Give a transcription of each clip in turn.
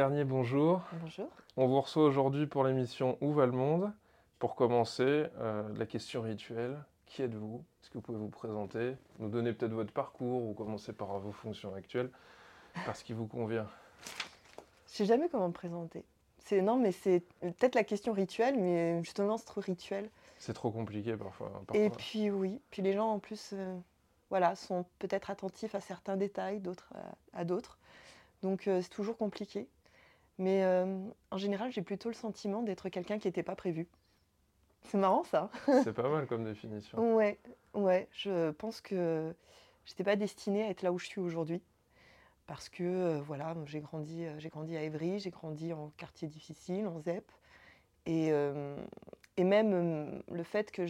Garnier, bonjour. Bonjour. On vous reçoit aujourd'hui pour l'émission Où va le monde? Pour commencer, euh, la question rituelle. Qui êtes-vous? Est-ce que vous pouvez vous présenter? Nous donner peut-être votre parcours ou commencer par vos fonctions actuelles, parce qu'il vous convient. Je sais jamais comment me présenter. C'est non, mais c'est peut-être la question rituelle, mais justement c'est trop rituel. C'est trop compliqué parfois. parfois. Et puis oui, puis les gens en plus, euh, voilà, sont peut-être attentifs à certains détails, d'autres à, à d'autres. Donc euh, c'est toujours compliqué. Mais euh, en général, j'ai plutôt le sentiment d'être quelqu'un qui n'était pas prévu. C'est marrant ça. C'est pas mal comme définition. Ouais, ouais. Je pense que j'étais pas destinée à être là où je suis aujourd'hui. Parce que euh, voilà, j'ai grandi, euh, j'ai grandi à Évry, j'ai grandi en quartier difficile, en ZEP. Et, euh, et même le fait que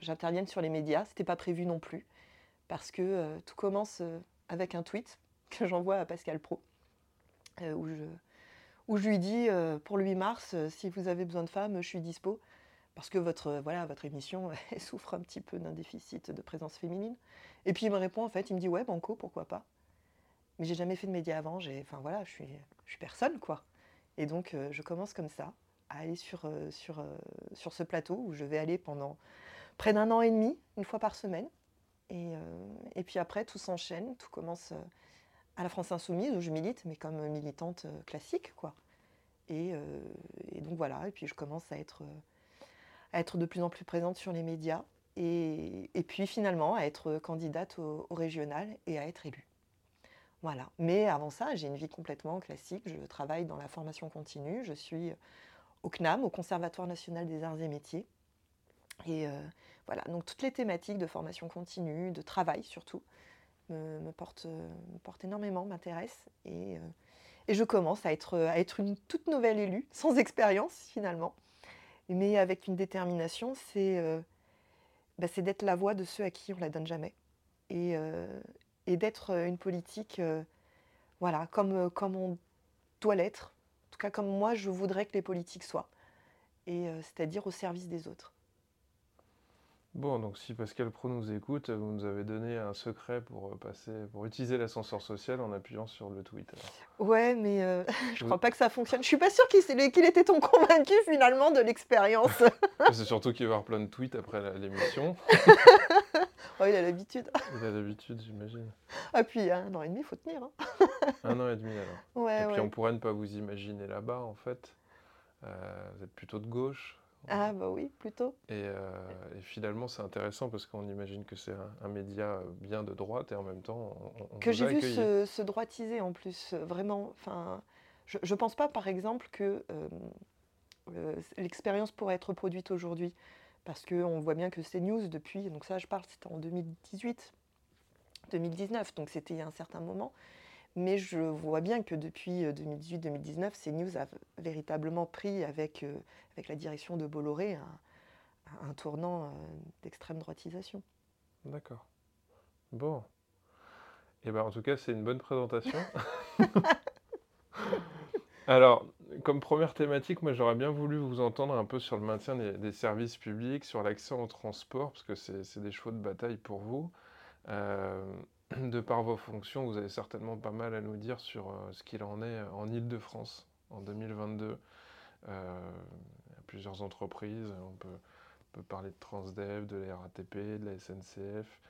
j'intervienne sur les médias, c'était pas prévu non plus. Parce que tout commence avec un tweet que j'envoie à Pascal Pro, où, je, où je lui dis euh, pour le 8 mars, euh, si vous avez besoin de femmes, je suis dispo parce que votre, euh, voilà, votre émission elle souffre un petit peu d'un déficit de présence féminine. Et puis il me répond en fait, il me dit ouais, banco, pourquoi pas. Mais j'ai jamais fait de médias avant, enfin voilà, je suis, je suis personne quoi. Et donc je commence comme ça à aller sur, sur, sur ce plateau où je vais aller pendant près d'un an et demi, une fois par semaine. Et, et puis après tout s'enchaîne, tout commence à la France Insoumise où je milite, mais comme militante euh, classique quoi. Et, euh, et donc voilà, et puis je commence à être euh, à être de plus en plus présente sur les médias et, puis finalement à être candidate au, régional et à être élue. Voilà. Mais avant ça, j'ai une vie complètement classique. Je travaille dans la formation continue. Je suis au CNAM, au Conservatoire national des arts et métiers. Et voilà, donc toutes les thématiques de formation continue, de travail surtout, me, me portent énormément, m'intéressent. Et, euh, et je commence à être, à être une toute nouvelle élue, sans expérience finalement mais avec une détermination, c'est euh, bah, c'est d'être la voix de ceux à qui on ne la donne jamais. Et, euh, et d'être euh, une politique, euh, voilà, comme, euh, comme on doit l'être, en tout cas comme moi je voudrais que les politiques soient, et euh, c'est-à-dire au service des autres. Bon, donc si Pascal Pro nous écoute, vous nous avez donné un secret pour euh, passer, pour utiliser l'ascenseur social en appuyant sur le tweet. alors. Ouais, mais euh, je Oui. crois pas que ça fonctionne. Je suis pas sûre qu'il était ton convaincu finalement de l'expérience. C'est surtout qu'il va y avoir plein de tweets après l'émission. oh, il a l'habitude. Il a l'habitude, j'imagine. Ah puis un an et demi, faut tenir. hein. Un an et demi alors. Ouais, Et puis on pourrait ne pas vous imaginer là-bas en fait. Euh, vous êtes plutôt de gauche. Ah bah oui, plutôt. Et, euh, et finalement, c'est intéressant parce qu'on imagine que c'est un, un média euh, bien de droite et en même temps, on, on que j'ai vu se, se droitiser en plus, vraiment. Enfin, je ne pense pas, par exemple, que euh, euh, l'expérience pourrait être reproduite aujourd'hui, parce qu'on voit bien que CNews, depuis, donc ça je parle, c'était en 2018, 2019, donc c'était il y a un certain moment, mais je vois bien que depuis 2018-2019, CNews a véritablement pris avec, euh, avec la direction de Bolloré un, un tournant euh, d'extrême droitisation. D'accord. Bon. Et ben en tout cas, c'est une bonne présentation. Alors, comme première thématique, moi j'aurais bien voulu vous entendre un peu sur le maintien des, des services publics, sur l'accès au transport, parce que c'est c'est des chevaux de bataille pour vous. Euh, de par vos fonctions, vous avez certainement pas mal à nous dire sur euh, ce qu'il en est en Île-de-France en 2022. Euh, il y a plusieurs entreprises, on peut, parler de Transdev, de la RATP, de la SNCF.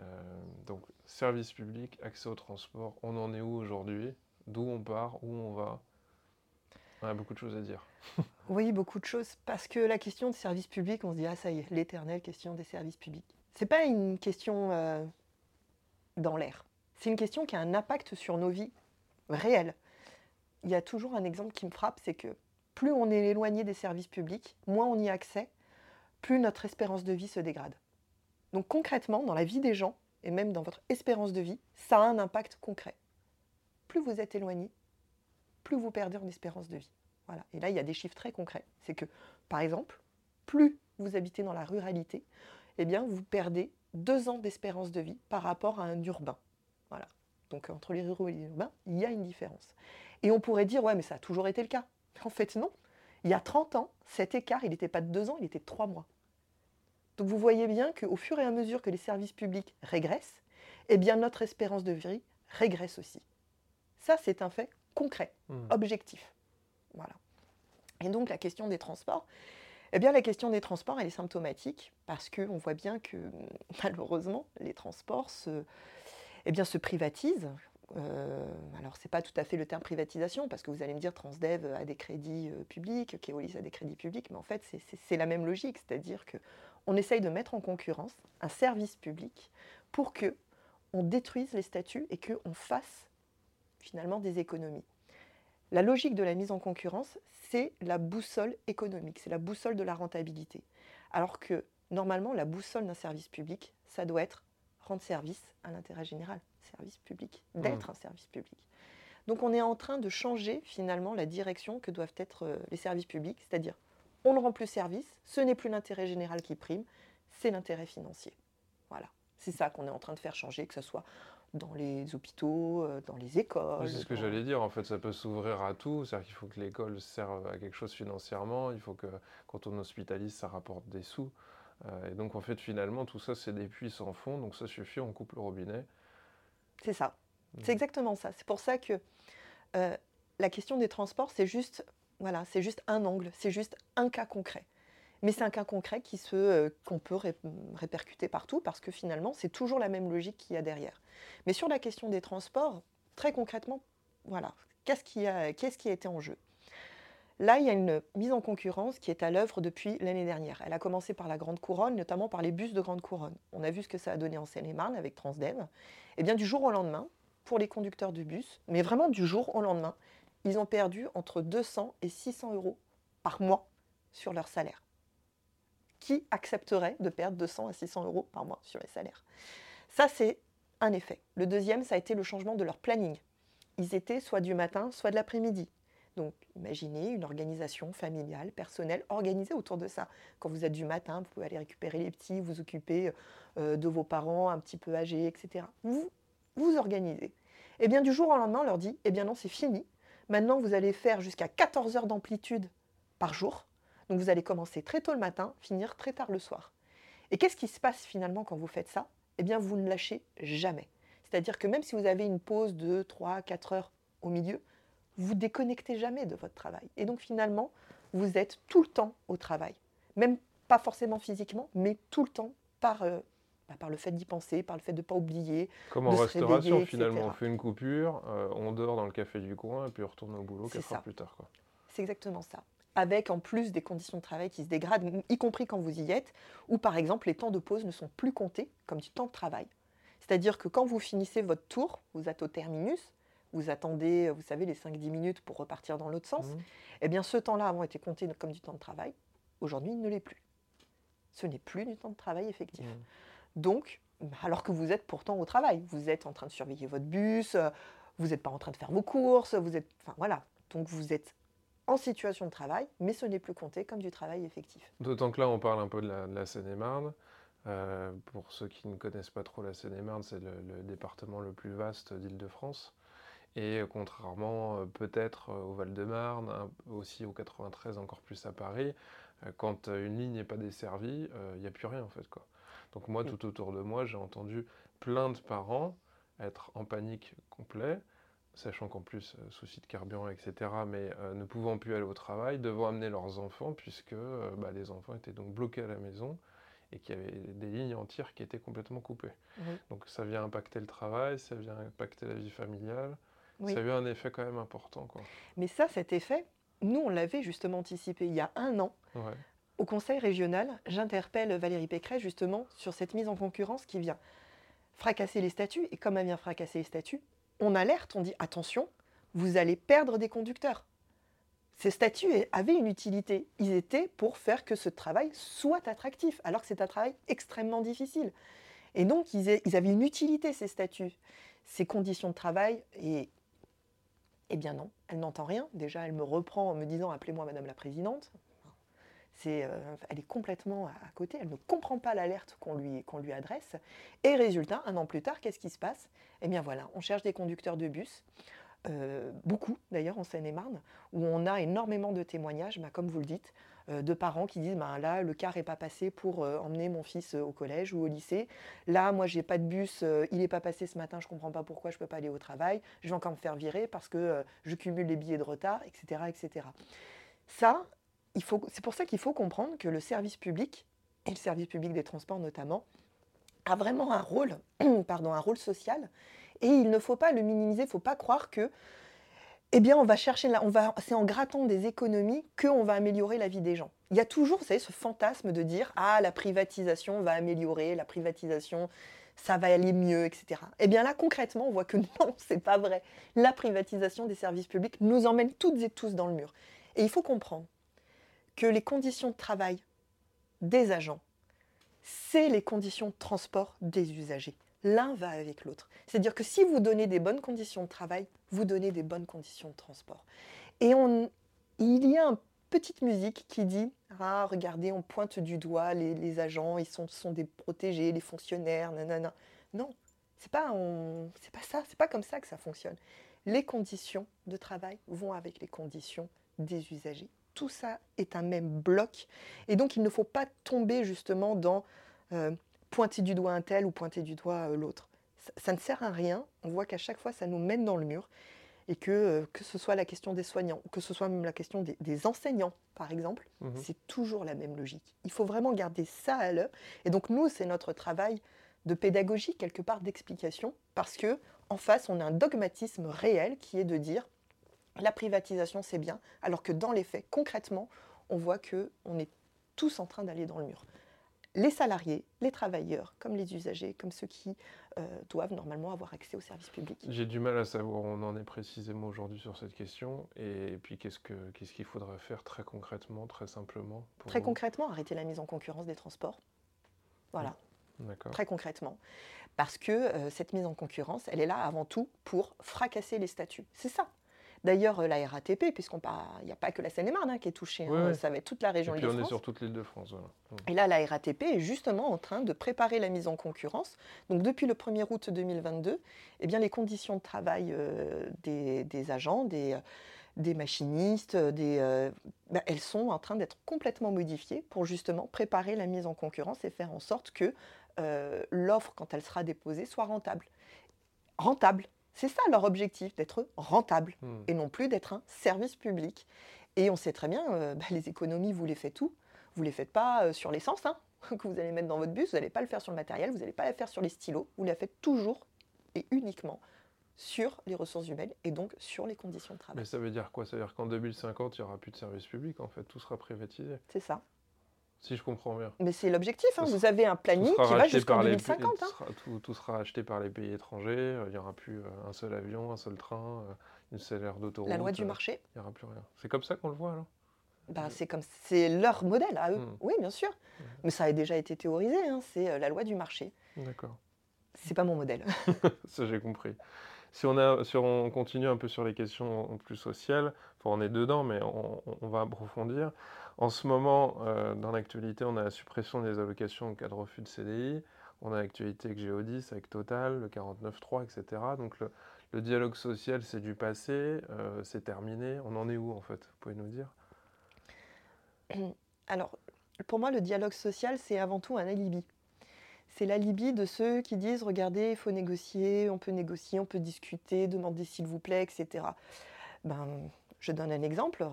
Euh, donc, service public, accès au transport, on en est où aujourd'hui? D'où on part? Où on va? On a beaucoup de choses à dire. Oui, beaucoup de choses. Parce que la question de service public, on se dit, ah ça y est, l'éternelle question des services publics. C'est pas une question euh, dans l'air. C'est une question qui a un impact sur nos vies réelles. Il y a toujours un exemple qui me frappe, c'est que plus on est éloigné des services publics, moins on y a accès, plus notre espérance de vie se dégrade. Donc concrètement, dans la vie des gens, et même dans votre espérance de vie, ça a un impact concret. Plus vous êtes éloigné, plus vous perdez en espérance de vie. Voilà. Et là, il y a des chiffres très concrets. C'est que, par exemple, plus vous habitez dans la ruralité, eh bien, vous perdez deux ans d'espérance de vie par rapport à un urbain. Voilà. Donc, entre les ruraux et les urbains, il y a une différence. Et on pourrait dire, ouais, mais ça a toujours été le cas. En fait, non. Il y a 30 ans, cet écart, il n'était pas de deux ans, il était de trois mois. Donc vous voyez bien qu'au fur et à mesure que les services publics régressent, eh bien notre espérance de vie régresse aussi. Ça, c'est un fait concret, hmm. objectif. Voilà. Et donc la question des transports, eh bien la question des transports, est symptomatique parce qu'on voit bien que malheureusement, les transports se, eh privatisent. Euh, alors, ce n'est pas tout à fait le terme privatisation, parce que vous allez me dire Transdev a des crédits euh, publics, Keolis a des crédits publics, mais en fait, c'est la même logique, c'est-à-dire qu'on essaye de mettre en concurrence un service public pour que on détruise les statuts et qu'on fasse finalement des économies. La logique de la mise en concurrence, c'est la boussole économique, c'est la boussole de la rentabilité. Alors que normalement, la boussole d'un service public, ça doit être rendre service à l'intérêt général, service public, d'être un service public. Donc on est en train de changer finalement la direction que doivent être euh, les services publics, c'est-à-dire on ne rend plus service, ce n'est plus l'intérêt général qui prime, c'est l'intérêt financier. Voilà. C'est ça qu'on est en train de faire changer, que ce soit dans les hôpitaux, euh, dans les écoles. c'est ce que j'allais dire, en fait, ça peut s'ouvrir à tout. C'est-à-dire qu'il faut que l'école serve à quelque chose financièrement, il faut que quand on hospitalise, ça rapporte des sous. Euh, et donc, en fait, finalement, tout ça, c'est des puits sans fond, donc ça suffit, on coupe le robinet. C'est ça. Mmh. C'est exactement ça. C'est pour ça que euh, la question des transports, c'est juste, voilà, c'est juste un angle, c'est juste un cas concret. Mais c'est un cas concret euh, qu'on peut répercuter partout parce que finalement, c'est toujours la même logique qu'il y a derrière. Mais sur la question des transports, très concrètement, voilà, qu'est-ce qui a, qui a été en jeu? Là, il y a une mise en concurrence qui est à l'œuvre depuis l'année dernière. Elle a commencé par la Grande Couronne, notamment par les bus de Grande Couronne. On a vu ce que ça a donné en Seine-et-Marne avec Transdev. Et eh bien, du jour au lendemain, pour les conducteurs de bus, mais vraiment du jour au lendemain, ils ont perdu entre 200 et 600 euros par mois sur leur salaire qui accepterait de perdre 200 à 600 euros par mois sur les salaires. Ça, c'est un effet. Le deuxième, ça a été le changement de leur planning. Ils étaient soit du matin, soit de l'après-midi. Donc, imaginez une organisation familiale, personnelle, organisée autour de ça. Quand vous êtes du matin, vous pouvez aller récupérer les petits, vous occuper euh, de vos parents un petit peu âgés, etc. Vous vous organisez. Et eh bien, du jour au lendemain, on leur dit, eh bien non, c'est fini. Maintenant, vous allez faire jusqu'à 14 heures d'amplitude par jour. Donc vous allez commencer très tôt le matin, finir très tard le soir. Et qu'est-ce qui se passe finalement quand vous faites ça? Eh bien, vous ne lâchez jamais. C'est-à-dire que même si vous avez une pause de 3, 4 heures au milieu, vous déconnectez jamais de votre travail. Et donc finalement, vous êtes tout le temps au travail. Même pas forcément physiquement, mais tout le temps par, euh, bah, par le fait d'y penser, par le fait de ne pas oublier. Comme en restauration, finalement, on fait une coupure, euh, on dort dans le café du coin et puis on retourne au boulot quatre heures plus tard. C'est exactement ça avec en plus des conditions de travail qui se dégradent, y compris quand vous y êtes, ou par exemple les temps de pause ne sont plus comptés comme du temps de travail. C'est-à-dire que quand vous finissez votre tour, vous êtes au terminus, vous attendez, vous savez, les 5-10 minutes pour repartir dans l'autre sens, mmh. eh bien ce temps-là avant été compté comme du temps de travail, aujourd'hui il ne l'est plus. Ce n'est plus du temps de travail effectif. Mmh. Donc, alors que vous êtes pourtant au travail, vous êtes en train de surveiller votre bus, euh, vous n'êtes pas en train de faire vos courses, vous êtes, enfin voilà, donc vous êtes en situation de travail, mais ce n'est plus compté comme du travail effectif. D'autant que là, on parle un peu de la, Seine-et-Marne. Euh, pour ceux qui ne connaissent pas trop la Seine-et-Marne, c'est le, département le plus vaste d'Île-de-France. Et contrairement euh, peut-être euh, au Val-de-Marne, aussi au 93, encore plus à Paris, quand une ligne n'est pas desservie, il n'y a plus rien en fait. Quoi. Donc moi, tout autour de moi, j'ai entendu plein de parents être en panique complet sachant qu'en plus, euh, souci de carburant, etc., mais euh, ne pouvant plus aller au travail, devant amener leurs enfants, puisque euh, bah, les enfants étaient donc bloqués à la maison et qu'il y avait des lignes entières qui étaient complètement coupées. Donc ça vient impacter le travail, ça vient impacter la vie familiale, ça a eu un effet quand même important. Quoi. Mais ça, cet effet, nous, on l'avait justement anticipé il y a un an. Au Conseil régional, j'interpelle Valérie Pécret justement sur cette mise en concurrence qui vient fracasser les statuts. Et comme elle vient fracasser les statuts, on alerte, on dit attention, vous allez perdre des conducteurs. Ces statuts avaient une utilité. Ils étaient pour faire que ce travail soit attractif, alors que c'est un travail extrêmement difficile. Et donc, ils, avaient une utilité, ces statuts. Ces conditions de travail, et, Eh bien non, elle n'entend rien. Déjà, elle me reprend en me disant Appelez-moi Madame la Présidente. Euh, elle est complètement à côté, elle ne comprend pas l'alerte qu'on lui, adresse. Et résultat, un an plus tard, qu'est-ce qui se passe? Eh bien voilà, on cherche des conducteurs de bus, euh, beaucoup d'ailleurs en Seine-et-Marne, où on a énormément de témoignages, bah, comme vous le dites, euh, de parents qui disent bah, là, le car n'est pas passé pour emmener mon fils au collège ou au lycée. Là, moi, j'ai pas de bus, il n'est pas passé ce matin, je ne comprends pas pourquoi je ne peux pas aller au travail. Je vais encore me faire virer parce que je cumule les billets de retard, etc. etc. Ça, c'est pour ça qu'il faut comprendre que le service public, et le service public des transports notamment, a vraiment un rôle, pardon, un rôle social. Et il ne faut pas le minimiser, il ne faut pas croire que, eh bien, on va chercher, on va, c'est en grattant des économies qu'on va améliorer la vie des gens. Il y a toujours, vous savez, ce fantasme de dire, ah, la privatisation va améliorer, la privatisation, ça va aller mieux, etc. Eh bien là, concrètement, on voit que non, c'est pas vrai. La privatisation des services publics nous emmène toutes et tous dans le mur. Et il faut comprendre que les conditions de travail des agents, c'est les conditions de transport des usagers. L'un va avec l'autre. C'est-à-dire que si vous donnez des bonnes conditions de travail, vous donnez des bonnes conditions de transport. Et on, il y a une petite musique qui dit Ah, regardez, on pointe du doigt les, agents, ils sont, des protégés, les fonctionnaires, nanana. Non, c'est pas, c'est pas ça, c'est pas comme ça que ça fonctionne. Les conditions de travail vont avec les conditions des usagers tout ça est un même bloc. Et donc, il ne faut pas tomber justement dans euh, pointer du doigt un tel ou pointer du doigt euh, l'autre. Ça, ne sert à rien. On voit qu'à chaque fois, ça nous mène dans le mur. Et que, euh, que ce soit la question des soignants, que ce soit même la question des, enseignants, par exemple, mhm. c'est toujours la même logique. Il faut vraiment garder ça à l'œil. Et donc, nous, c'est notre travail de pédagogie, quelque part d'explication, parce que en face, on a un dogmatisme réel qui est de dire la privatisation, c'est bien, alors que dans les faits, concrètement, on voit qu'on est tous en train d'aller dans le mur. Les salariés, les travailleurs, comme les usagers, comme ceux qui euh, doivent normalement avoir accès aux services publics. J'ai du mal à savoir où on en est précisément aujourd'hui sur cette question. Et puis, qu'est-ce qu'il faudrait faire très concrètement, très simplement Très concrètement, arrêter la mise en concurrence des transports. Voilà. Très concrètement. Parce que euh, cette mise en concurrence, elle est là avant tout pour fracasser les statuts. C'est ça. D'ailleurs, euh, la RATP, puisqu'on il n'y a pas que la Seine-et-Marne hein, qui est touchée, hein, ça va être toute la région Et puis on est sur toute l'île de France. Et là, la RATP est justement en train de préparer la mise en concurrence. Donc depuis le 1er août 2022, eh bien, les conditions de travail euh, des, agents, des, des machinistes, des, bah, elles sont en train d'être complètement modifiées pour justement préparer la mise en concurrence et faire en sorte que euh, l'offre, quand elle sera déposée, soit rentable. Rentable, c'est ça leur objectif, d'être rentable hmm. et non plus d'être un service public. Et on sait très bien, euh, bah, les économies, vous les faites où? Vous ne les faites pas euh, sur l'essence hein, que vous allez mettre dans votre bus, vous n'allez pas le faire sur le matériel, vous n'allez pas le faire sur les stylos, vous la faites toujours et uniquement sur les ressources humaines et donc sur les conditions de travail. Mais ça veut dire quoi? Ça veut dire qu'en 2050, il n'y aura plus de service public, en fait, tout sera privatisé. C'est ça si je comprends bien. Mais c'est l'objectif, hein. vous avez un planning qui va jusqu'en 2050. Hein. tout, sera acheté par les pays étrangers, euh, il n'y aura plus euh, un seul avion, un seul train, euh, une seule aire d'autoroute. La loi du marché. Il n'y aura plus rien. C'est comme ça qu'on le voit alors? Bah, c'est comme c'est leur modèle à eux. Hmm. Oui, bien sûr. Mais ça a déjà été théorisé. Hein. c'est la loi du marché. D'accord. C'est pas mon modèle. ça j'ai compris. Si on, a, si on continue un peu sur les questions plus sociales, on est dedans, mais on, on va approfondir. En ce moment, euh, dans l'actualité, on a la suppression des allocations en cas de refus de CDI. On a l'actualité avec Géodis, avec Total, le 49.3, etc. Donc le, dialogue social, c'est du passé, euh, c'est terminé. On en est où en fait? Vous pouvez nous dire? Alors, pour moi, le dialogue social, c'est avant tout un alibi. C'est l'alibi de ceux qui disent, regardez, il faut négocier, on peut négocier, on peut discuter, demander s'il vous plaît, etc. Ben, je donne un exemple.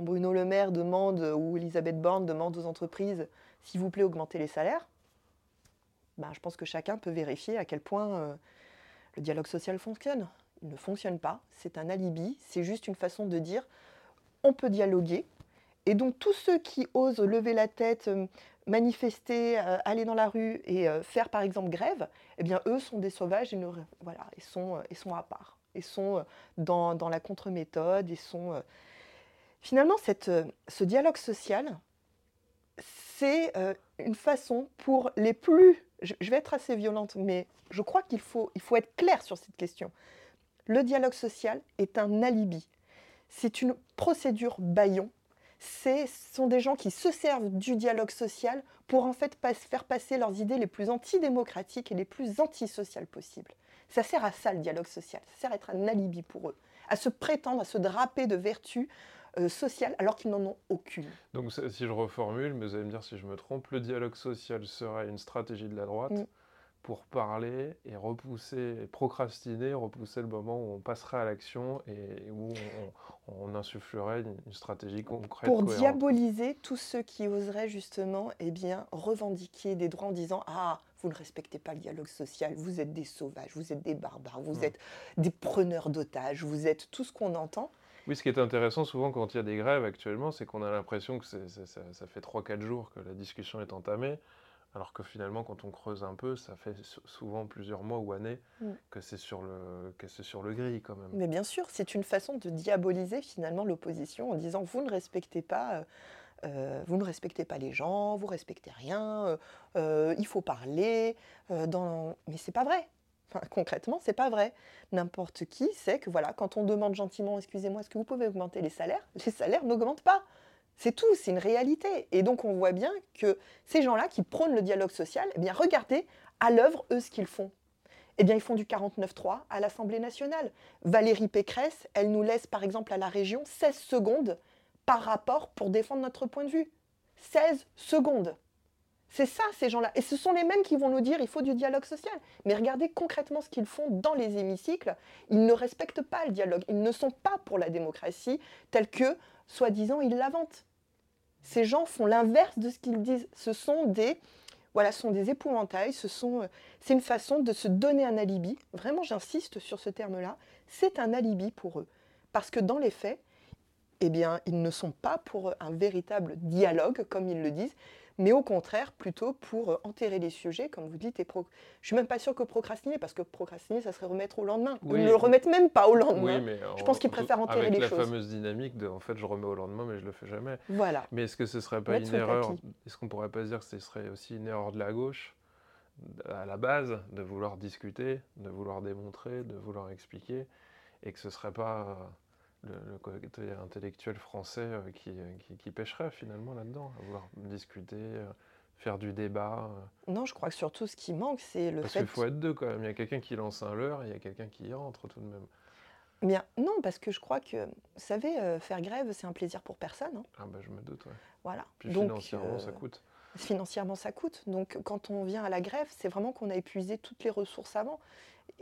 Bruno Le Maire demande, ou Elisabeth Borne demande aux entreprises, s'il vous plaît, augmenter les salaires, ben, je pense que chacun peut vérifier à quel point euh, le dialogue social fonctionne. Il ne fonctionne pas, c'est un alibi, c'est juste une façon de dire on peut dialoguer. Et donc tous ceux qui osent lever la tête, euh, manifester, euh, aller dans la rue et faire par exemple grève, eh bien eux sont des sauvages et voilà, ils, sont, ils sont à part. Ils sont dans, dans la contre-méthode, ils sont Finalement, euh, ce dialogue social, c'est euh, une façon pour les plus... Je, vais être assez violente, mais je crois qu'il faut, il faut être clair sur cette question. Le dialogue social est un alibi. C'est une procédure baillon. Ce sont des gens qui se servent du dialogue social pour en fait faire passer leurs idées les plus antidémocratiques et les plus antisociales possibles. Ça sert à ça le dialogue social, ça sert à être un alibi pour eux, à se prétendre, à se draper de vertus euh, alors qu'ils n'en ont aucune. Donc si je reformule, mais vous allez me dire si je me trompe, le dialogue social serait une stratégie de la droite mm pour parler et repousser, procrastiner, repousser le moment où on passerait à l'action et où on, insufflerait une, stratégie concrète. Pour diaboliser tous ceux qui oseraient justement eh bien, revendiquer des droits en disant Ah, vous ne respectez pas le dialogue social, vous êtes des sauvages, vous êtes des barbares, vous hmm. êtes des preneurs d'otages, vous êtes tout ce qu'on entend. Oui, ce qui est intéressant souvent quand il y a des grèves actuellement, c'est qu'on a l'impression que ça, ça, fait 3-4 jours que la discussion est entamée. Alors que finalement, quand on creuse un peu, ça fait souvent plusieurs mois ou années mm. que c'est sur, le, sur le gris quand même. Mais bien sûr, c'est une façon de diaboliser finalement l'opposition en disant vous ne respectez pas. Euh, euh, vous ne respectez pas les gens, vous respectez rien, euh, il faut parler. dans... Mais c'est pas vrai. Enfin, concrètement, c'est pas vrai. N'importe qui sait que voilà, quand on demande gentiment, excusez-moi, est-ce que vous pouvez augmenter les salaires? Les salaires n'augmentent pas. C'est tout, c'est une réalité. Et donc on voit bien que ces gens-là qui prônent le dialogue social, eh bien regardez à l'œuvre eux ce qu'ils font. Eh bien ils font du 49-3 à l'Assemblée nationale. Valérie Pécresse, elle nous laisse par exemple à la région 16 secondes par rapport pour défendre notre point de vue. 16 secondes. C'est ça, ces gens-là. Et ce sont les mêmes qui vont nous dire il faut du dialogue social. Mais regardez concrètement ce qu'ils font dans les hémicycles. Ils ne respectent pas le dialogue. Ils ne sont pas pour la démocratie telle que, soi-disant, ils l'inventent. Ces gens font l'inverse de ce qu'ils disent. Ce sont des, voilà, sont des épouvantails. Euh, c'est une façon de se donner un alibi. Vraiment, j'insiste sur ce terme-là. C'est un alibi pour eux, parce que dans les faits, eh bien, ils ne sont pas pour un véritable dialogue, comme ils le disent mais au contraire, plutôt pour euh, enterrer les sujets, comme vous dites. Et pro... Je suis même pas sûre que procrastiner, parce que procrastiner, ça serait remettre au lendemain. Ils ne le remettent même pas au lendemain. mais je pense qu'ils préfèrent enterrer les choses. Avec la fameuse dynamique de, en fait, je remets au lendemain, mais je le fais jamais. Voilà. Mais est-ce que ce serait pas une erreur Est-ce qu'on pourrait pas dire que ce serait aussi une erreur de la gauche à la base, de vouloir discuter, de vouloir démontrer, de vouloir expliquer, et que ce serait pas le, côté intellectuel français euh, qui, qui, pêcherait finalement là-dedans, à vouloir discuter, euh, faire du débat. Euh. Non, je crois que surtout ce qui manque, c'est le parce fait. Parce qu'il faut être deux quand même. Il y a quelqu'un qui lance un leurre et il y a quelqu'un qui y rentre tout de même. Bien, non, parce que je crois que, vous savez, faire grève, c'est un plaisir pour personne. Hein. Ah bah je me doute, ouais. Voilà. Puis financièrement, ça coûte. Financièrement, ça coûte. Donc quand on vient à la grève, c'est vraiment qu'on a épuisé toutes les ressources avant.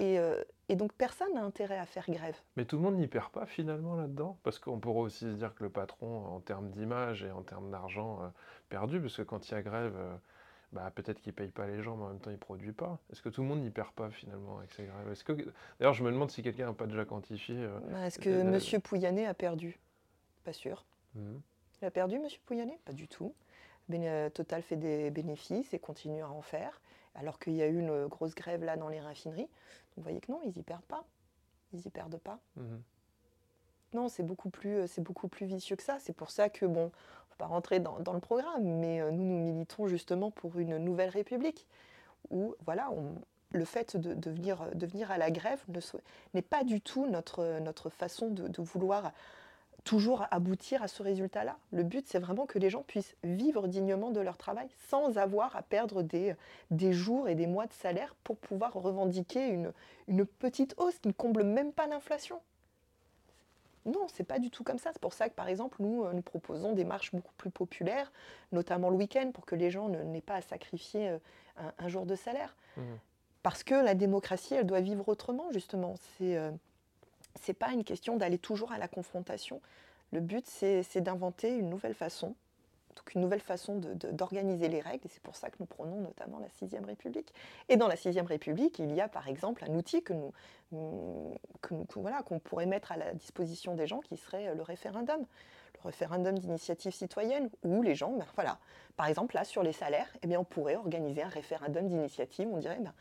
Euh, et, donc personne n'a intérêt à faire grève. Mais tout le monde n'y perd pas finalement là-dedans? Parce qu'on pourrait aussi se dire que le patron, en termes d'image et en termes d'argent, euh, perdu, parce que quand il y a grève, euh, bah, peut-être qu'il ne paye pas les gens, mais en même temps il ne produit pas. Est-ce que tout le monde n'y perd pas finalement avec ces grèves? Est-ce que... D'ailleurs, je me demande si quelqu'un n'a pas déjà quantifié. Bah, est-ce que M. Pouyanné a perdu? Pas sûr. Mmh. Il a perdu, M. Pouyanné? Pas du tout. Total fait des bénéfices et continue à en faire alors qu'il y a eu une grosse grève là dans les raffineries. vous voyez que non, ils n'y perdent pas. Ils n'y perdent pas. Mhm. Non, c'est beaucoup, plus, c'est beaucoup plus vicieux que ça. C'est pour ça que, bon, on ne va pas rentrer dans, le programme, mais euh, nous, nous militons justement pour une nouvelle république où, voilà, le fait de, venir, à la grève n'est pas du tout notre, notre façon de, de vouloir toujours aboutir à ce résultat-là. Le but, c'est vraiment que les gens puissent vivre dignement de leur travail sans avoir à perdre des, des jours et des mois de salaire pour pouvoir revendiquer une, une petite hausse qui ne comble même pas l'inflation. Non, c'est pas du tout comme ça. C'est pour ça que, par exemple, nous, euh, nous proposons des marches beaucoup plus populaires, notamment le week-end, pour que les gens n'aient pas à sacrifier euh, un, jour de salaire. Mmh. Parce que la démocratie, elle doit vivre autrement, justement. C'est euh, c'est pas une question d'aller toujours à la confrontation. Le but, c'est d'inventer une nouvelle façon, donc une nouvelle façon d'organiser les règles, c'est pour ça que nous prenons notamment la Sixième République. Et dans la Sixième République, il y a par exemple un outil que nous, voilà, qu'on pourrait mettre à la disposition des gens, qui serait le référendum, le référendum d'initiative citoyenne, où les gens, ben, voilà, par exemple là sur les salaires, eh bien on pourrait organiser un référendum d'initiative. On dirait, ben,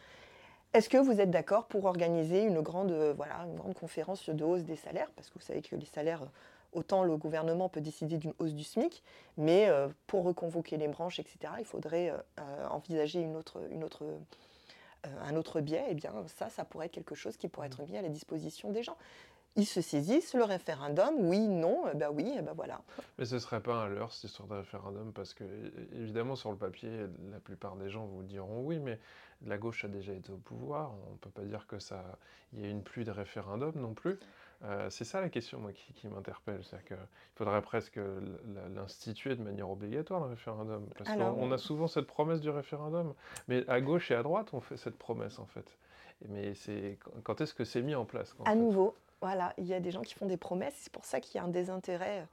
est-ce que vous êtes d'accord pour organiser une grande, euh, voilà, une grande conférence de hausse des salaires? Parce que vous savez que les salaires, euh, autant le gouvernement peut décider d'une hausse du SMIC, mais euh, pour reconvoquer les branches, etc., il faudrait envisager une autre, une autre un autre biais, eh bien ça, ça pourrait être quelque chose qui pourrait être mis à la disposition des gens ils se saisissent, le référendum, oui, non, eh ben oui, et eh ben voilà. Mais ce serait pas un leurre, cette histoire de référendum, parce que, évidemment, sur le papier, la plupart des gens vous diront oui, mais la gauche a déjà été au pouvoir, on ne peut pas dire que ça, il y a une pluie de référendums non plus. Euh, c'est ça la question, moi, qui, m'interpelle. C'est-à-dire qu'il faudrait presque l'instituer de manière obligatoire, le référendum. Parce qu'on a souvent cette promesse du référendum. Mais à gauche et à droite, on fait cette promesse, en fait. Mais c'est quand est-ce que c'est mis en place À nouveau, voilà, il y a des gens qui font des promesses. C'est pour ça qu'il y a un désintérêt euh,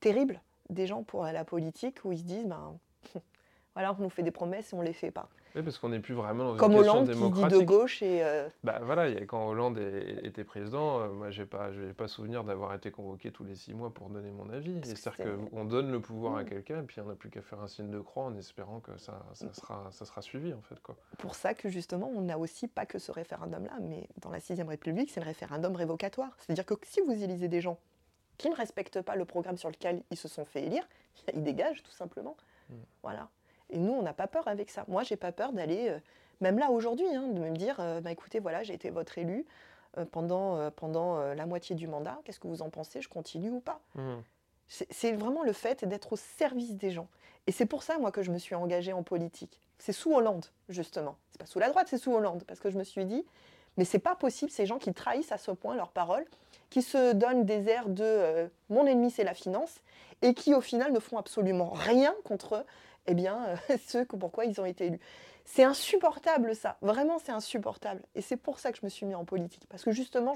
terrible des gens pour la politique où ils se disent ben, voilà, on nous fait des promesses et on les fait pas. Oui, parce qu'on n'est plus vraiment dans une Comme question Hollande qui dit de gauche et. Euh, bah voilà, quand Hollande était président, euh, moi j'ai pas, je n'ai pas souvenir d'avoir été convoqué tous les six mois pour donner mon avis. C'est-à-dire qu'on donne le pouvoir à mmh. quelqu'un et puis on n'a plus qu'à faire un signe de croix en espérant que ça, ça, mmh. sera, ça sera suivi en fait quoi. Pour ça que justement, on n'a aussi pas que ce référendum-là, mais dans la sixième République, c'est le référendum révocatoire. C'est-à-dire que si vous élisez des gens qui ne respectent pas le programme sur lequel ils se sont fait élire, ils dégagent tout simplement. Mmh. Voilà. Et nous, on n'a pas peur avec ça. Moi, j'ai pas peur d'aller, euh, même là aujourd'hui, hein, de me dire, euh, bah, écoutez, voilà, j'ai été votre élu euh, pendant, pendant la moitié du mandat. Qu'est-ce que vous en pensez? Je continue ou pas? Mmh. C'est vraiment le fait d'être au service des gens. Et c'est pour ça, moi, que je me suis engagée en politique. C'est sous Hollande, justement. C'est pas sous la droite, c'est sous Hollande. Parce que je me suis dit, mais c'est pas possible, ces gens qui trahissent à ce point leurs paroles, qui se donnent des airs de mon ennemi, c'est la finance, et qui, au final, ne font absolument rien contre eh bien, euh, ceux pourquoi ils ont été élus. C'est insupportable ça, vraiment c'est insupportable. Et c'est pour ça que je me suis mis en politique, parce que justement,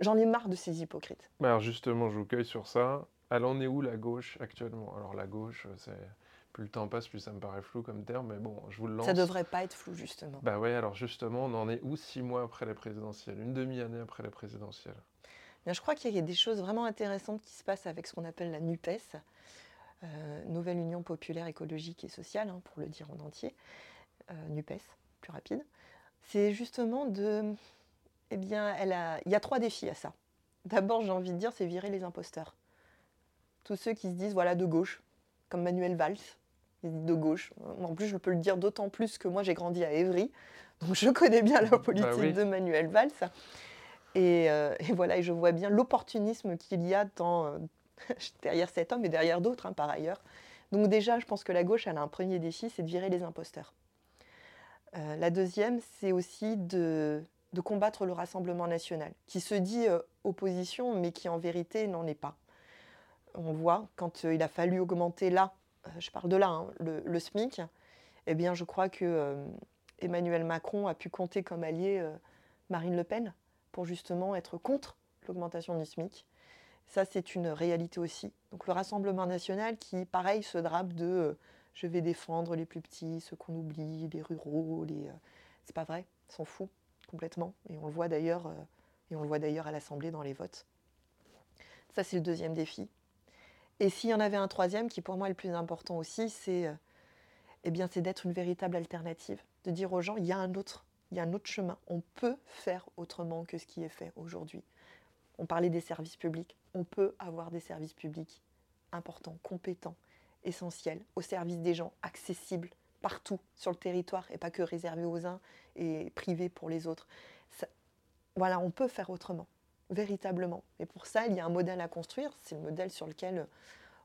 j'en ai marre de ces hypocrites. Alors justement, je vous cueille sur ça. Elle en est où la gauche actuellement? Alors la gauche, c'est plus le temps passe, plus ça me paraît flou comme terme, mais bon, je vous le lance. Ça devrait pas être flou, justement. Bah ouais, alors justement, on en est où six mois après la présidentielle Une demi-année après la présidentielle Bien, Je crois qu'il y a des choses vraiment intéressantes qui se passent avec ce qu'on appelle la NUPES. Euh, Nouvelle Union Populaire Écologique et Sociale, hein, pour le dire en entier, euh, NUPES, plus rapide, c'est justement de... Eh bien, elle a, il y a trois défis à ça. D'abord, j'ai envie de dire, c'est virer les imposteurs. Tous ceux qui se disent, voilà, de gauche, comme Manuel Valls, de gauche. En plus, je peux le dire d'autant plus que moi, j'ai grandi à Évry, donc je connais bien la bah politique de Manuel Valls. Et, euh, et, voilà, et je vois bien l'opportunisme qu'il y a dans, derrière cet homme et derrière d'autres hein, par ailleurs. Donc déjà, je pense que la gauche, elle a un premier défi, c'est de virer les imposteurs. Euh, la deuxième, c'est aussi de, combattre le Rassemblement national, qui se dit euh, opposition, mais qui en vérité n'en est pas. On voit, quand euh, il a fallu augmenter là, je parle de là, hein, le, SMIC, eh bien je crois que Emmanuel Macron a pu compter comme allié Marine Le Pen pour justement être contre l'augmentation du SMIC. Ça, c'est une réalité aussi. Donc le Rassemblement national qui, pareil, se drape de euh, je vais défendre les plus petits, ceux qu'on oublie, les ruraux, les. Euh, c'est pas vrai, s'en fout complètement. Et on le voit d'ailleurs, euh, et on le voit d'ailleurs à l'Assemblée dans les votes. Ça, c'est le deuxième défi. Et s'il y en avait un troisième, qui pour moi est le plus important aussi, c'est eh bien, c'est d'être une véritable alternative, de dire aux gens, il y a un autre, il y a un autre chemin. On peut faire autrement que ce qui est fait aujourd'hui. On parlait des services publics. On peut avoir des services publics importants, compétents, essentiels, au service des gens, accessibles partout sur le territoire et pas que réservés aux uns et privés pour les autres. voilà, on peut faire autrement, véritablement. Et pour ça, il y a un modèle à construire. C'est le modèle sur lequel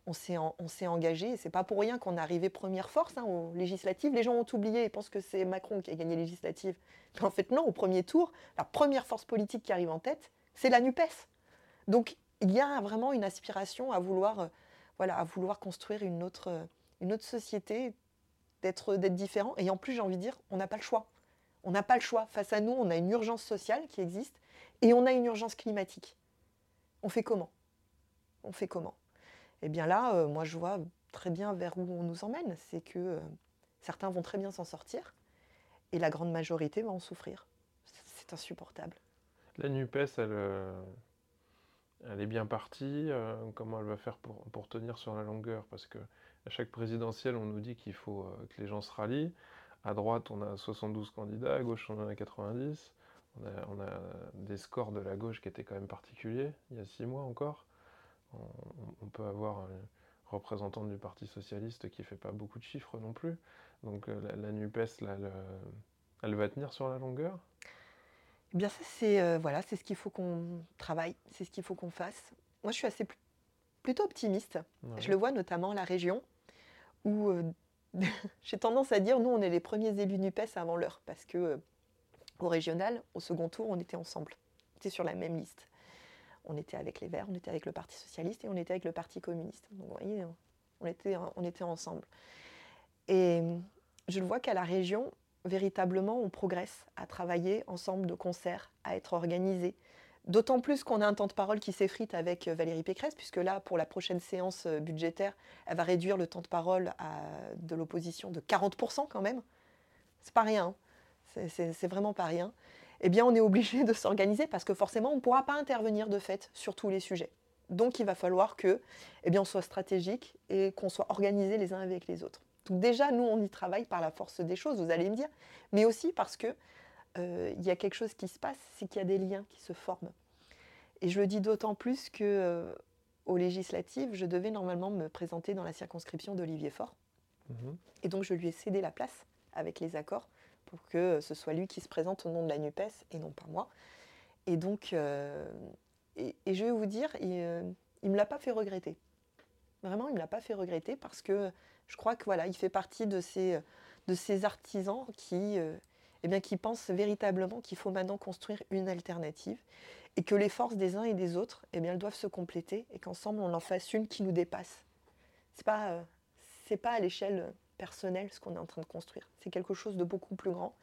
on s'est, engagé. Et c'est pas pour rien qu'on est arrivé première force hein, aux législatives. Les gens ont oublié et pensent que c'est Macron qui a gagné les législatives. Mais en fait, non, au premier tour, la première force politique qui arrive en tête, c'est la NUPES. Donc il y a vraiment une aspiration à vouloir, euh, voilà, à vouloir construire une autre, euh, société, d'être différent. Et en plus, j'ai envie de dire, on n'a pas le choix. On n'a pas le choix. Face à nous, on a une urgence sociale qui existe et on a une urgence climatique. On fait comment? On fait comment? Eh bien là, euh, moi je vois très bien vers où on nous emmène. C'est que certains vont très bien s'en sortir et la grande majorité va en souffrir. C'est insupportable. La NUPES, elle, elle est bien partie. Euh, comment elle va faire pour, tenir sur la longueur? Parce que à chaque présidentielle, on nous dit qu'il faut euh, que les gens se rallient. À droite, on a 72 candidats, à gauche, on en a 90. On a, des scores de la gauche qui étaient quand même particuliers, il y a six mois encore. On, peut avoir un représentant du Parti Socialiste qui ne fait pas beaucoup de chiffres non plus. Donc euh, la, NUPES, Elle va tenir sur la longueur Eh bien, ça, c'est euh, voilà, c'est ce qu'il faut qu'on travaille, c'est ce qu'il faut qu'on fasse. Moi, je suis assez plutôt optimiste. Je le vois notamment à la région, où euh, j'ai tendance à dire, nous, on est les premiers élus NUPES avant l'heure, parce que euh, au régional, au second tour, on était ensemble. On sur la même liste. On était avec les Verts, on était avec le Parti Socialiste et on était avec le Parti Communiste. Donc, vous voyez, on était, on était ensemble. Et je le vois qu'à la région, véritablement, on progresse à travailler ensemble de concert, à être organisé. D'autant plus qu'on a un temps de parole qui s'effrite avec euh, Valérie Pécresse, puisque là, pour la prochaine séance euh, budgétaire, elle va réduire le temps de parole de l'opposition de 40% quand même. C'est pas rien. Hein. C'est vraiment pas rien. Eh bien, on est obligé de s'organiser parce que forcément, on ne pourra pas intervenir de fait sur tous les sujets. Donc, il va falloir que, eh on soit stratégique et qu'on soit organisé les uns avec les autres. Donc déjà, nous, on y travaille par la force des choses, vous allez me dire, mais aussi parce que euh, il y a quelque chose qui se passe, c'est qu'il y a des liens qui se forment. Et je le dis d'autant plus que euh, aux législatives, je devais normalement me présenter dans la circonscription d'Olivier Faure. Mhm. Et donc je lui ai cédé la place avec les accords pour que ce soit lui qui se présente au nom de la NUPES et non pas moi. Et donc, euh, et, je vais vous dire, il ne me l'a pas fait regretter. Vraiment, il ne l'a pas fait regretter parce que je crois que voilà, il fait partie de ces, artisans qui, euh, eh qui pensent véritablement qu'il faut maintenant construire une alternative et que les forces des uns et des autres, eh doivent se compléter et qu'ensemble on en fasse une qui nous dépasse. C'est pas, euh, c'est pas à l'échelle personnelle ce qu'on est en train de construire. C'est quelque chose de beaucoup plus grand.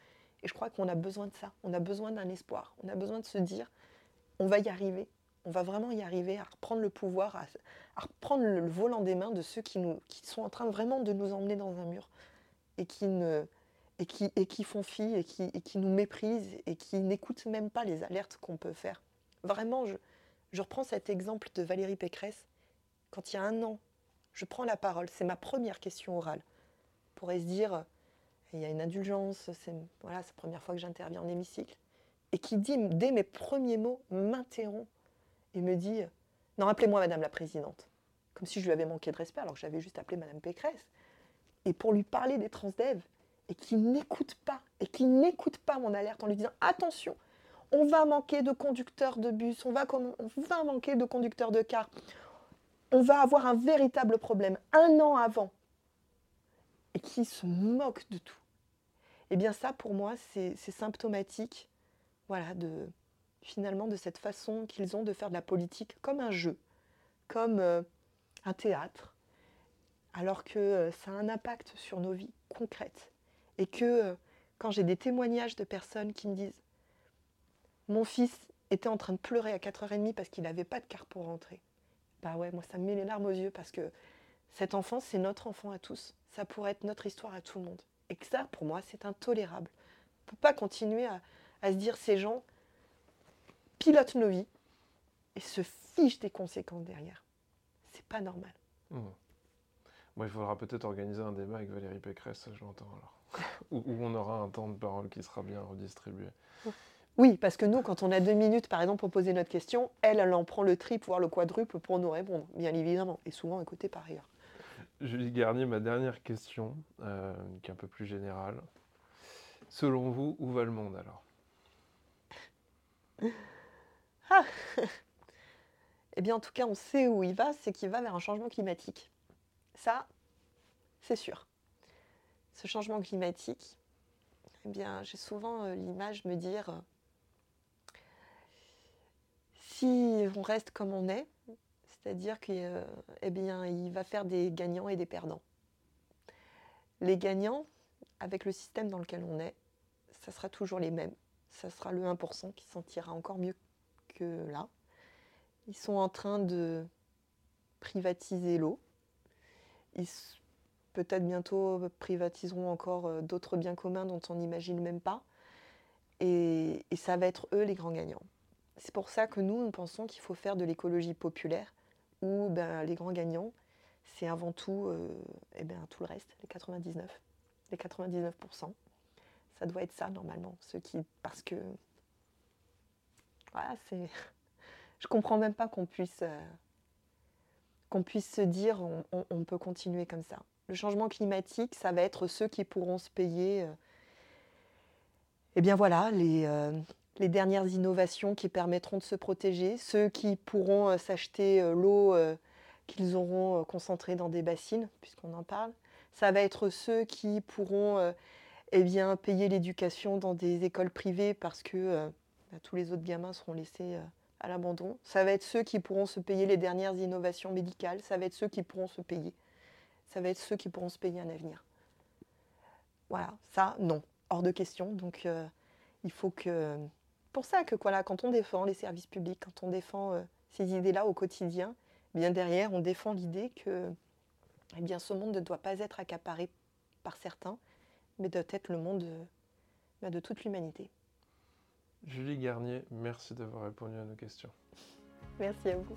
Et je crois qu'on a besoin de ça. On a besoin d'un espoir. On a besoin de se dire, on va y arriver on va vraiment y arriver à reprendre le pouvoir, à, reprendre le, volant des mains de ceux qui, sont en train vraiment de nous emmener dans un mur et qui, font fi et qui, et qui nous méprisent et qui n'écoutent même pas les alertes qu'on peut faire. Vraiment, je, je reprends cet exemple de Valérie Pécresse. Quand il y a un an, je prends la parole, c'est ma première question orale. On pourrait se dire, il y a une indulgence, c'est voilà, la première fois que j'interviens en hémicycle. Et qui dit, dès mes premiers mots, m'interrompt et me dit Non, appelez-moi Madame la Présidente. Comme si je lui avais manqué de respect alors que j'avais juste appelé Madame Pécresse. Et pour lui parler des transdev et qui n'écoute pas, et qui n'écoute pas mon alerte en lui disant Attention, on va manquer de conducteurs de bus, on va, on va manquer de conducteurs de car, on va avoir un véritable problème un an avant, et qui se moque de tout. Eh bien ça, pour moi, c'est symptomatique voilà, de, finalement de cette façon qu'ils ont de faire de la politique comme un jeu, comme euh, un théâtre, alors que euh, ça a un impact sur nos vies concrètes. Et que euh, quand j'ai des témoignages de personnes qui me disent Mon fils était en train de pleurer à 4h30 parce qu'il n'avait pas de carte pour rentrer. Bah ouais, moi ça me met les larmes aux yeux parce que cet enfant, c'est notre enfant à tous. Ça pourrait être notre histoire à tout le monde. Et que ça, pour moi, c'est intolérable. On ne peut pas continuer à, à se dire ces gens, pilote nos vies et se fiche des conséquences derrière. C'est pas normal. Mmh. il faudra peut-être organiser un débat avec Valérie Pécresse, je l'entends alors. où, on aura un temps de parole qui sera bien redistribué. Oui, parce que nous, quand on a deux minutes, par exemple, pour poser notre question, elle, elle en prend le triple, voire le quadruple pour nous répondre, bien évidemment, et souvent écouter par ailleurs. Julie Garnier, ma dernière question, euh, qui est un peu plus générale. Selon vous, où va le monde alors? ah Eh bien, en tout cas, on sait où il va, c'est qu'il va vers un changement climatique. Ça, c'est sûr. Ce changement climatique, eh bien, j'ai souvent euh, l'image me dire euh, si on reste comme on est, c'est-à-dire qu'il euh, eh va faire des gagnants et des perdants. Les gagnants, avec le système dans lequel on est, ça sera toujours les mêmes. Ça sera le 1% qui s'en tirera encore mieux là. Ils sont en train de privatiser l'eau. Ils peut-être bientôt privatiseront encore euh, d'autres biens communs dont on n'imagine même pas. Et, ça va être eux les grands gagnants. C'est pour ça que nous, nous pensons qu'il faut faire de l'écologie populaire, où ben, les grands gagnants, c'est avant tout euh, eh ben, tout le reste, les 99, les 99%. Ça doit être ça normalement, ceux qui, parce que voilà, c'est. Je comprends même pas qu'on puisse, euh, qu'on puisse se dire on, peut continuer comme ça. Le changement climatique, ça va être ceux qui pourront se payer euh, Eh bien voilà, les, euh, les dernières innovations qui permettront de se protéger, ceux qui pourront s'acheter l'eau qu'ils auront concentrée dans des bassines, puisqu'on en parle. Ça va être ceux qui pourront eh payer l'éducation dans des écoles privées parce que bah, tous les autres gamins seront laissés euh, à l'abandon. Ça va être ceux qui pourront se payer les dernières innovations médicales. Ça va être ceux qui pourront se payer. Ça va être ceux qui pourront se payer un avenir. Voilà, ça, non, hors de question. Donc, euh, il faut que. Pour ça que voilà, quand on défend les services publics, quand on défend euh, ces idées-là au quotidien, eh bien derrière, on défend l'idée que eh bien, ce monde ne doit pas être accaparé par certains, mais doit être le monde bah, de toute l'humanité. Julie Garnier, merci d'avoir répondu à nos questions. Merci à vous.